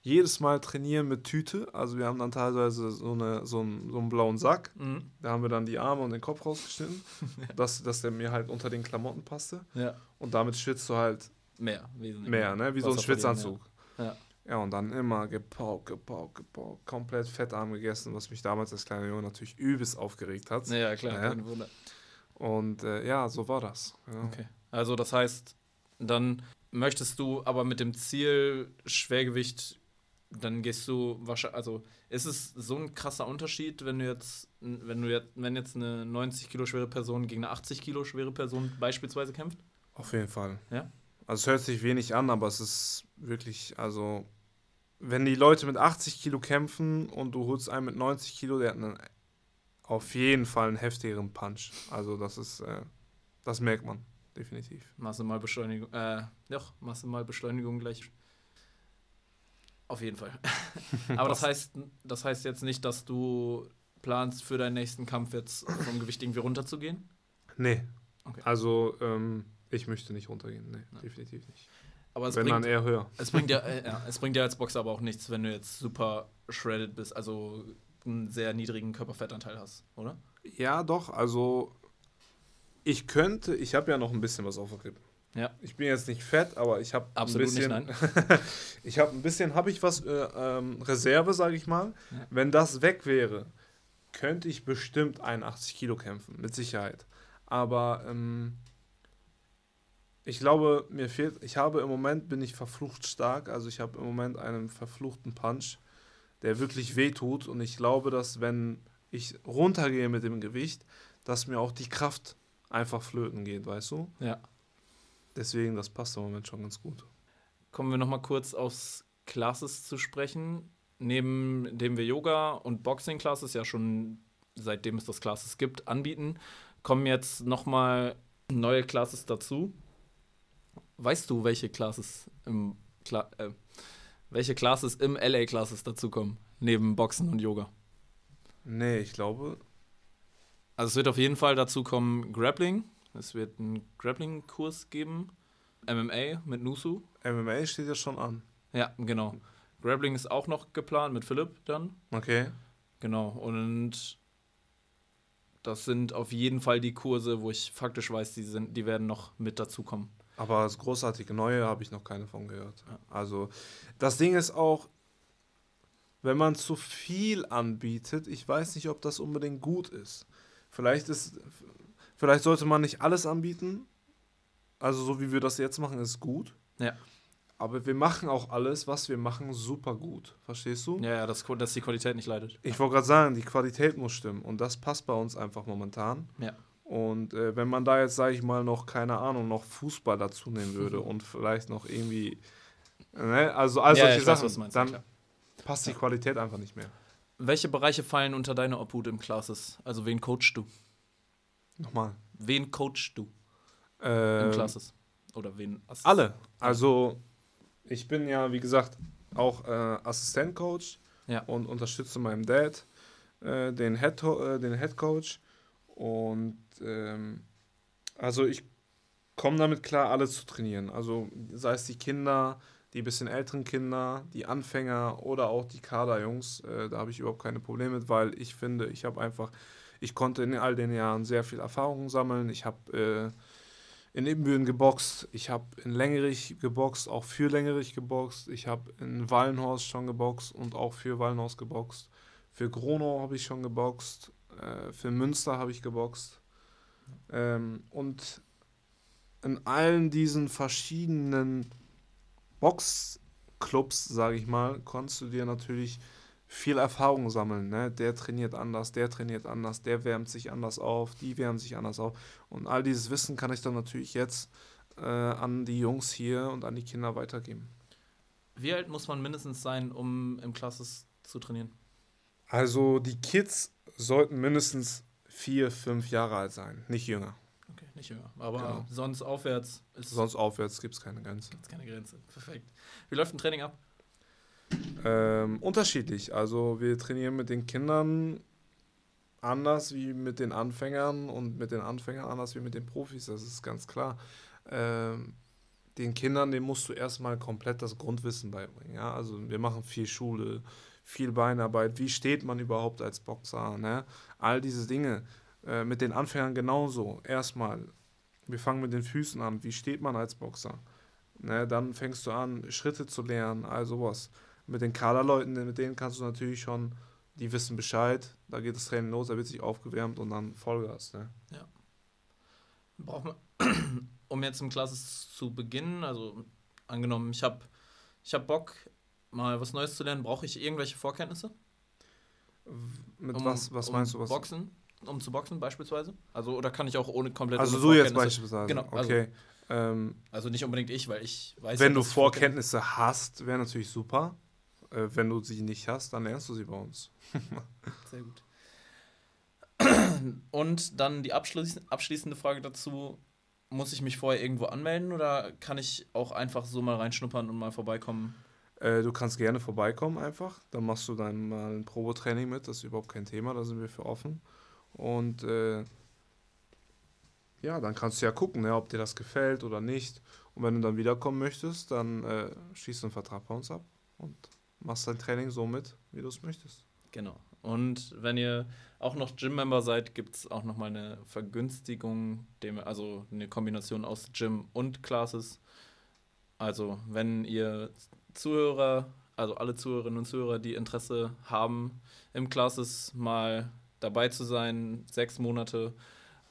S2: Jedes Mal trainieren mit Tüte, also wir haben dann teilweise so, eine, so, einen, so einen blauen Sack,
S1: Mhm.
S2: da haben wir dann die Arme und den Kopf rausgeschnitten, dass, dass der mir halt unter den Klamotten passte
S1: ja.
S2: und damit schwitzt du halt
S1: Mehr, wesentlich
S2: mehr, ne? Wie so ein Schwitzanzug.
S1: Ja.
S2: Ja, und dann immer gepaukt, gepaukt, gepaukt, komplett fettarm gegessen, was mich damals als kleiner Junge natürlich übelst aufgeregt hat.
S1: Ja, klar,
S2: Ja.
S1: kein Wunder.
S2: Und äh, ja, so war das. Ja.
S1: Okay. Also das heißt, dann möchtest du aber mit dem Ziel Schwergewicht, dann gehst du wahrscheinlich, also ist es so ein krasser Unterschied, wenn du jetzt, wenn du jetzt, wenn jetzt eine 90 Kilo schwere Person gegen eine 80 Kilo schwere Person beispielsweise kämpft?
S2: Auf jeden Fall.
S1: Ja?
S2: Also es hört sich wenig an, aber es ist wirklich, also wenn die Leute mit 80 Kilo kämpfen und du holst einen mit 90 Kilo, der hat einen, auf jeden Fall einen heftigeren Punch. Also das ist, äh, das merkt man, definitiv.
S1: Masse mal Beschleunigung, äh, doch, Masse mal Beschleunigung gleich. Auf jeden Fall. aber das heißt, das heißt jetzt nicht, dass du planst, für deinen nächsten Kampf jetzt vom Gewicht irgendwie runterzugehen?
S2: Nee.
S1: Okay.
S2: Also ähm, ich möchte nicht runtergehen, nee,
S1: Ja.
S2: definitiv nicht.
S1: Aber es
S2: wenn
S1: bringt,
S2: dann eher höher.
S1: Es bringt ja, äh, ja, es bringt ja als Boxer aber auch nichts, wenn du jetzt super shredded bist, also einen sehr niedrigen Körperfettanteil hast, oder?
S2: Ja, doch. Also ich könnte, ich habe ja noch ein bisschen was auf der Rippen.
S1: Ja.
S2: Ich bin jetzt nicht fett, aber ich habe ein
S1: Absolut nicht,
S2: bisschen,
S1: nein.
S2: ich habe ein bisschen, habe ich was äh, ähm, Reserve, sage ich mal.
S1: Ja.
S2: Wenn das weg wäre, könnte ich bestimmt 81 Kilo kämpfen, mit Sicherheit. Aber ähm, ich glaube, mir fehlt, ich habe im Moment, bin ich verflucht stark, also ich habe im Moment einen verfluchten Punch, der wirklich wehtut und ich glaube, dass wenn ich runtergehe mit dem Gewicht, dass mir auch die Kraft einfach flöten geht, weißt du?
S1: Ja.
S2: Deswegen, das passt im Moment schon ganz gut.
S1: Kommen wir nochmal kurz aufs Classes zu sprechen. Neben dem wir Yoga und Boxing Classes ja schon seitdem es das Classes gibt, anbieten, kommen jetzt nochmal neue Classes dazu. Weißt du, welche Classes im Cla äh, welche Classes im LA Classes dazukommen, neben Boxen und Yoga?
S2: Nee, ich glaube,
S1: Also es wird auf jeden Fall dazu kommen Grappling. Es wird einen Grappling-Kurs geben. MMA mit Nusu.
S2: MMA steht ja schon an.
S1: Ja, genau. Grappling ist auch noch geplant mit Philipp dann.
S2: Okay.
S1: Genau. Und das sind auf jeden Fall die Kurse, wo ich faktisch weiß, die, sind, die werden noch mit dazukommen.
S2: Aber das großartige Neue habe ich noch keine von gehört. Also, das Ding ist auch, wenn man zu viel anbietet, ich weiß nicht, ob das unbedingt gut ist. Vielleicht ist, vielleicht sollte man nicht alles anbieten. Also, so wie wir das jetzt machen, ist gut.
S1: Ja.
S2: Aber wir machen auch alles, was wir machen, super gut. Verstehst du?
S1: Ja, ja, dass, dass die Qualität nicht leidet.
S2: Ich wollte gerade sagen, die Qualität muss stimmen. Und das passt bei uns einfach momentan.
S1: Ja.
S2: Und äh, wenn man da jetzt, sage ich mal, noch, keine Ahnung, noch Fußball dazu nehmen würde und vielleicht noch irgendwie, ne, also all
S1: ja, ja,
S2: solche
S1: weiß,
S2: Sachen,
S1: du meinst, ja,
S2: dann
S1: klar.
S2: passt die Qualität einfach nicht mehr.
S1: Welche Bereiche fallen unter deine Obhut im Classes? Also wen coachst du?
S2: Nochmal.
S1: Wen coachst du im
S2: Ähm,
S1: Classes? Oder wen? Ass-
S2: alle. Also, ich bin ja, wie gesagt, auch äh, Assistentcoach
S1: Ja.
S2: und unterstütze meinem Dad, äh, den, Head, äh, den Head Coach. Und ähm, Also ich komme damit klar, alle zu trainieren. Also sei es die Kinder, die bisschen älteren Kinder, die Anfänger oder auch die Kaderjungs. Äh, da habe ich überhaupt keine Probleme mit, weil ich finde, ich habe einfach, ich konnte in all den Jahren sehr viel Erfahrung sammeln. Ich habe äh, in Ibbenbüren geboxt, ich habe in Längerich geboxt, auch für Längerich geboxt. Ich habe in Wallenhorst schon geboxt und auch für Wallenhorst geboxt. Für Gronau habe ich schon geboxt. Äh, für Münster habe ich geboxt. Ähm, und in allen diesen verschiedenen Boxclubs, sage ich mal, konntest du dir natürlich viel Erfahrung sammeln. Ne? Der trainiert anders, der trainiert anders, der wärmt sich anders auf, die wärmen sich anders auf. Und all dieses Wissen kann ich dann natürlich jetzt äh, an die Jungs hier und an die Kinder weitergeben.
S1: Wie alt muss man mindestens sein, um im Klasses zu trainieren?
S2: Also die Kids sollten mindestens vier, fünf Jahre alt sein, nicht jünger.
S1: Okay, nicht jünger. Aber genau. sonst aufwärts
S2: ist. Sonst aufwärts gibt es keine Grenze.
S1: Gibt keine Grenze. Perfekt. Wie läuft ein Training ab?
S2: Ähm, unterschiedlich. Also wir trainieren mit den Kindern anders wie mit den Anfängern und mit den Anfängern anders wie mit den Profis. Das ist ganz klar. Ähm, den Kindern, denen musst du erstmal komplett das Grundwissen beibringen. Ja? Also wir machen viel Schule, viel Beinarbeit. Wie steht man überhaupt als Boxer? Ne? All diese Dinge. Äh, mit den Anfängern genauso. Erstmal, wir fangen mit den Füßen an. Wie steht man als Boxer? Ne? Dann fängst du an, Schritte zu lernen, all sowas. Mit den Kaderleuten, mit denen kannst du natürlich schon, die wissen Bescheid. Da geht das Training los, da wird sich aufgewärmt und dann Vollgas. Ne?
S1: Ja. Braucht man, um jetzt im Klasses zu beginnen, also angenommen, ich habe ich hab Bock, mal was Neues zu lernen, brauche ich irgendwelche Vorkenntnisse?
S2: Mit um, was, was
S1: um
S2: meinst du? Was?
S1: Boxen, um zu boxen beispielsweise? Also, oder kann ich auch ohne komplette
S2: Also du jetzt beispielsweise?
S1: Genau.
S2: Okay.
S1: Also, ähm, also, nicht unbedingt ich, weil ich
S2: weiß Wenn ja, du Vorkenntnisse hast, wäre natürlich super. Äh, wenn du sie nicht hast, dann lernst du sie bei uns.
S1: Sehr gut. Und dann die abschließende Frage dazu. Muss ich mich vorher irgendwo anmelden oder kann ich auch einfach so mal reinschnuppern und mal vorbeikommen?
S2: Äh, du kannst gerne vorbeikommen einfach. Dann machst du dann mal ein Probetraining mit. Das ist überhaupt kein Thema, da sind wir für offen. Und äh, ja, dann kannst du ja gucken, ne, ob dir das gefällt oder nicht. Und wenn du dann wiederkommen möchtest, dann äh, schießt du einen Vertrag bei uns ab und machst dein Training so mit, wie du es möchtest.
S1: Genau. Und wenn ihr auch noch Gym-Member seid, gibt es auch nochmal eine Vergünstigung, also eine Kombination aus Gym und Classes. Also, wenn ihr Zuhörer, also alle Zuhörerinnen und Zuhörer, die Interesse haben, im Classes mal dabei zu sein, sechs Monate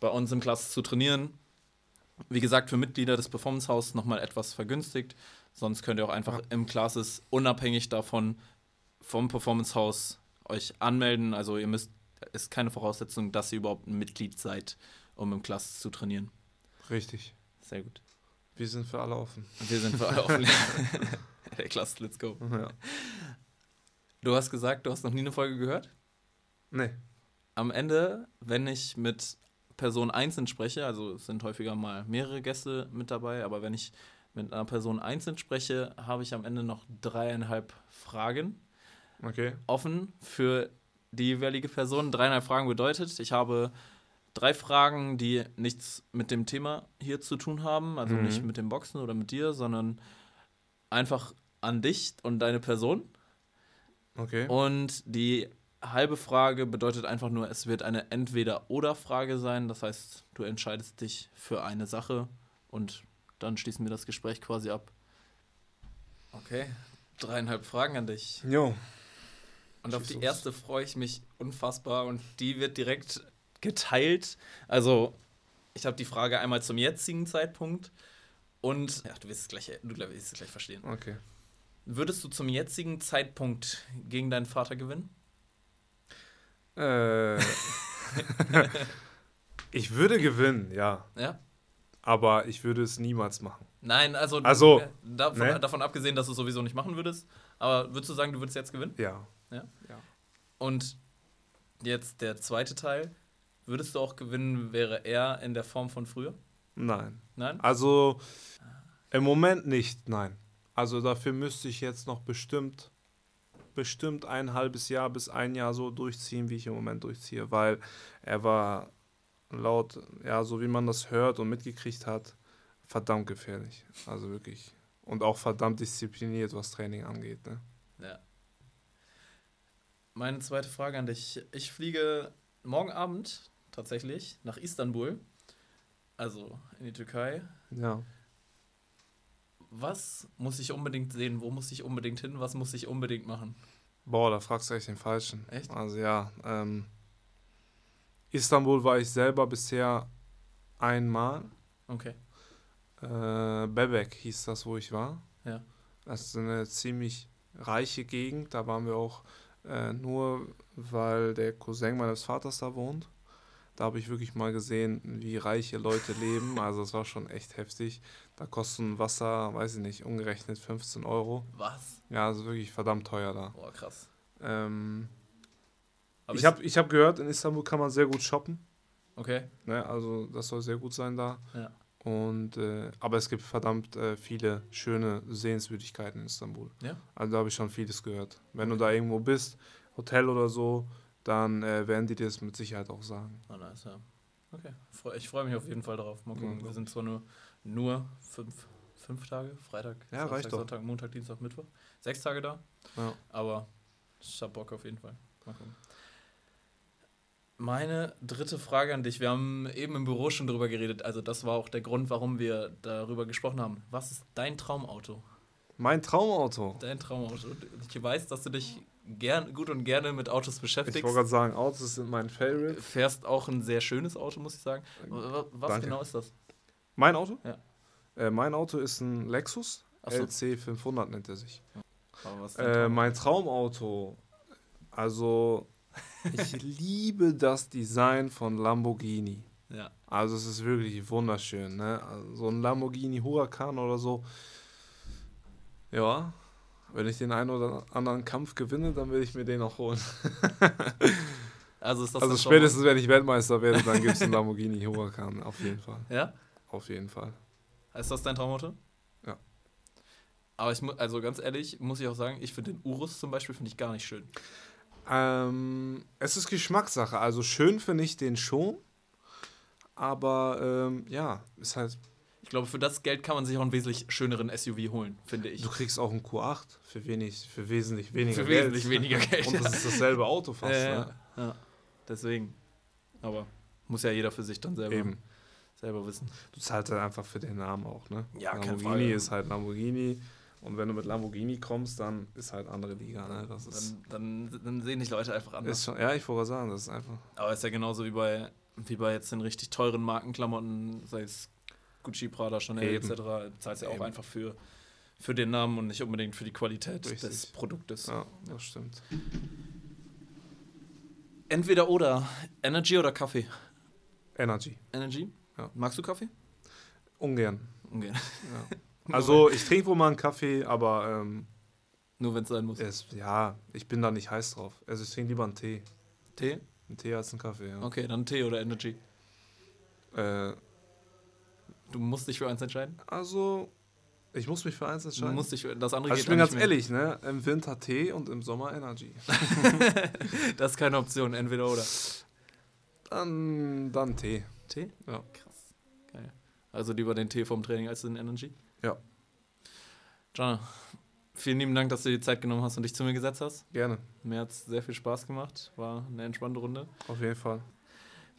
S1: bei uns im Classes zu trainieren. Wie gesagt, für Mitglieder des Performance House nochmal etwas vergünstigt. Sonst könnt ihr auch einfach im Classes unabhängig davon vom Performance House euch anmelden. Also ihr müsst, ist keine Voraussetzung, dass ihr überhaupt ein Mitglied seid, um im Classes zu trainieren.
S2: Richtig.
S1: Sehr gut.
S2: Wir sind für alle offen.
S1: Wir sind für alle offen. Klasse, let's go. Ja. Du hast gesagt, du hast noch nie eine Folge gehört?
S2: Nee.
S1: Am Ende, wenn ich mit Person einzeln spreche, also es sind häufiger mal mehrere Gäste mit dabei, aber wenn ich mit einer Person einzeln spreche, habe ich am Ende noch dreieinhalb Fragen
S2: okay.
S1: offen für die jeweilige Person. Dreieinhalb Fragen bedeutet, ich habe drei Fragen, die nichts mit dem Thema hier zu tun haben, also mhm. nicht mit dem Boxen oder mit dir, sondern einfach an dich und deine Person.
S2: Okay.
S1: Und die halbe Frage bedeutet einfach nur, es wird eine Entweder-Oder-Frage sein. Das heißt, du entscheidest dich für eine Sache und dann schließen wir das Gespräch quasi ab. Okay, dreieinhalb Fragen an dich.
S2: Jo.
S1: Und auf die erste freue ich mich unfassbar und die wird direkt geteilt. Also, ich habe die Frage einmal zum jetzigen Zeitpunkt und ja, du wirst es gleich, du wirst es gleich verstehen.
S2: Okay.
S1: Würdest du zum jetzigen Zeitpunkt gegen deinen Vater gewinnen?
S2: Äh. ich würde gewinnen, ja.
S1: Ja.
S2: Aber ich würde es niemals machen.
S1: Nein, also,
S2: also
S1: davon, ne? davon abgesehen, dass du es sowieso nicht machen würdest. Aber würdest du sagen, du würdest jetzt gewinnen?
S2: Ja.
S1: Ja. ja. Und jetzt der zweite Teil. Würdest du auch gewinnen, wäre er in der Form von früher?
S2: Nein.
S1: Nein?
S2: Also im Moment nicht, nein. Also dafür müsste ich jetzt noch bestimmt, bestimmt ein halbes Jahr bis ein Jahr so durchziehen, wie ich im Moment durchziehe, weil er war laut, ja, so wie man das hört und mitgekriegt hat, verdammt gefährlich. Also wirklich. Und auch verdammt diszipliniert, was Training angeht. Ne?
S1: Ja. Meine zweite Frage an dich. Ich fliege morgen Abend tatsächlich nach Istanbul, also in die Türkei.
S2: Ja.
S1: Was muss ich unbedingt sehen? Wo muss ich unbedingt hin? Was muss ich unbedingt machen?
S2: Boah, da fragst du echt den Falschen.
S1: Echt?
S2: Also ja, ähm, Istanbul war ich selber bisher einmal.
S1: Okay.
S2: Äh, Bebek hieß das, wo ich war.
S1: Ja.
S2: Das ist eine ziemlich reiche Gegend. Da waren wir auch äh, nur, weil der Cousin meines Vaters da wohnt. Da habe ich wirklich mal gesehen, wie reiche Leute leben. Also es war schon echt heftig. Da kosten Wasser, weiß ich nicht, umgerechnet 15 Euro.
S1: Was?
S2: Ja, also wirklich verdammt teuer da.
S1: Boah, krass.
S2: Ähm, ich habe ich hab gehört, in Istanbul kann man sehr gut shoppen.
S1: Okay.
S2: Ne? Also das soll sehr gut sein da.
S1: Ja.
S2: Und, äh, aber es gibt verdammt äh, viele schöne Sehenswürdigkeiten in Istanbul.
S1: Ja?
S2: Also da habe ich schon vieles gehört. Wenn du da irgendwo bist, Hotel oder so, dann äh, werden die dir das mit Sicherheit auch sagen.
S1: Oh, nice, ja. Okay. Ich freue mich auf jeden Fall darauf. Mal gucken.
S2: Mhm.
S1: Wir sind zwar nur, nur fünf, fünf Tage, Freitag,
S2: Ja,
S1: Samstag. Sonntag, Montag, Dienstag, Mittwoch. Sechs Tage da.
S2: Ja.
S1: Aber ich hab Bock auf jeden Fall. Mal gucken. Meine dritte Frage an dich. Wir haben eben im Büro schon drüber geredet. Also, das war auch der Grund, warum wir darüber gesprochen haben. Was ist dein Traumauto?
S2: Mein Traumauto.
S1: Dein Traumauto. Ich weiß, dass du dich gern, gut und gerne mit Autos
S2: Ich
S1: beschäftigst.
S2: wollte gerade sagen, Autos sind mein Favorite.
S1: Fährst auch ein sehr schönes Auto, muss ich sagen. Wa- Was
S2: Danke.
S1: genau ist das?
S2: Mein Auto?
S1: Ja.
S2: Äh, mein Auto ist ein Lexus.
S1: So.
S2: LC 500 nennt er sich.
S1: Aber was
S2: Äh, mein Traumauto. Also, ich liebe das Design von Lamborghini.
S1: ja.
S2: Also, es ist wirklich wunderschön. Ne? Also, so ein Lamborghini Huracan oder so. Ja, wenn ich den einen oder anderen Kampf gewinne, dann will ich mir den auch holen.
S1: Also ist das
S2: also, spätestens, wenn ich Weltmeister werde, dann gibt es einen Lamborghini Huracan. Auf jeden Fall.
S1: Ja?
S2: Auf jeden Fall.
S1: Ist das dein Traumauto?
S2: Ja.
S1: Aber ich mu also ganz ehrlich, muss ich auch sagen, ich finde den Urus zum Beispiel finde ich gar nicht schön.
S2: Ähm, es ist Geschmackssache. Also, schön finde ich den schon. Aber ähm, ja, ist halt
S1: Ich glaube, für das Geld kann man sich auch einen wesentlich schöneren SUV holen, finde ich.
S2: Du kriegst auch einen Q8 für wenig, für wesentlich weniger
S1: Für
S2: Geld.
S1: wesentlich weniger Geld,
S2: Und das ist dasselbe Auto fast.
S1: Ja,
S2: ne?
S1: ja. Deswegen. Aber muss ja jeder für sich dann selber,
S2: Eben.
S1: Selber wissen.
S2: Du zahlst halt einfach für den Namen auch, ne?
S1: Ja,
S2: Lamborghini ist halt Lamborghini. Und wenn du mit Lamborghini kommst, dann ist halt andere Liga, ne? Das ist,
S1: Dann, dann, dann sehen dich Leute einfach anders.
S2: schon, ja, ich wollte sagen, das ist einfach.
S1: Aber ist ja genauso wie bei, wie bei jetzt den richtig teuren Markenklamotten, sei es Gucci, Prada, Chanel
S2: Eben.
S1: etc. Zahlst ja auch
S2: Eben.
S1: einfach für, für den Namen und nicht unbedingt für die Qualität
S2: Richtig.
S1: des Produktes.
S2: Ja, das stimmt.
S1: Entweder oder, Energy oder Kaffee?
S2: Energy.
S1: Energy?
S2: Ja.
S1: Magst du Kaffee?
S2: Ungern.
S1: Ungern.
S2: Ja. Also, ich trinke wohl mal einen Kaffee, aber ähm,
S1: Nur wenn es sein muss.
S2: es, ja, ich bin da nicht heiß drauf. Also, ich trinke lieber einen Tee.
S1: Tee?
S2: Einen Tee als einen Kaffee, ja.
S1: Okay, dann Tee oder Energy.
S2: Äh,
S1: Du musst dich für eins entscheiden.
S2: also, ich muss mich für eins
S1: Du
S2: entscheiden.
S1: musst dich für, das andere
S2: Also ich bin ganz
S1: mehr.
S2: ehrlich, ne? Im Winter Tee und im Sommer Energy.
S1: Das ist keine Option, entweder oder.
S2: Dann, dann Tee.
S1: Tee?
S2: Ja.
S1: Krass. Geil. Also lieber den Tee vom Training als den Energy?
S2: Ja.
S1: Jana, vielen lieben Dank, dass du dir die Zeit genommen hast und dich zu mir gesetzt hast.
S2: Gerne.
S1: Mir hat es sehr viel Spaß gemacht. War eine entspannte Runde.
S2: Auf jeden Fall.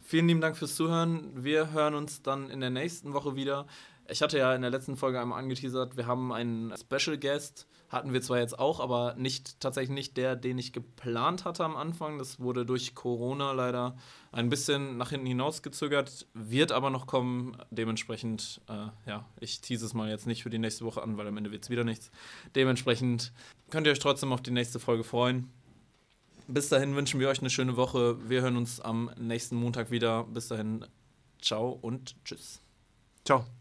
S1: Vielen lieben Dank fürs Zuhören. Wir hören uns dann in der nächsten Woche wieder. Ich hatte ja in der letzten Folge einmal angeteasert, wir haben einen Special Guest. Hatten wir zwar jetzt auch, aber nicht tatsächlich nicht der, den ich geplant hatte am Anfang. Das wurde durch Corona leider ein bisschen nach hinten hinausgezögert, wird aber noch kommen. Dementsprechend, äh, ja, ich tease es mal jetzt nicht für die nächste Woche an, weil am Ende wird es wieder nichts. Dementsprechend könnt ihr euch trotzdem auf die nächste Folge freuen. Bis dahin wünschen wir euch eine schöne Woche. Wir hören uns am nächsten Montag wieder. Bis dahin, ciao und tschüss.
S2: Ciao.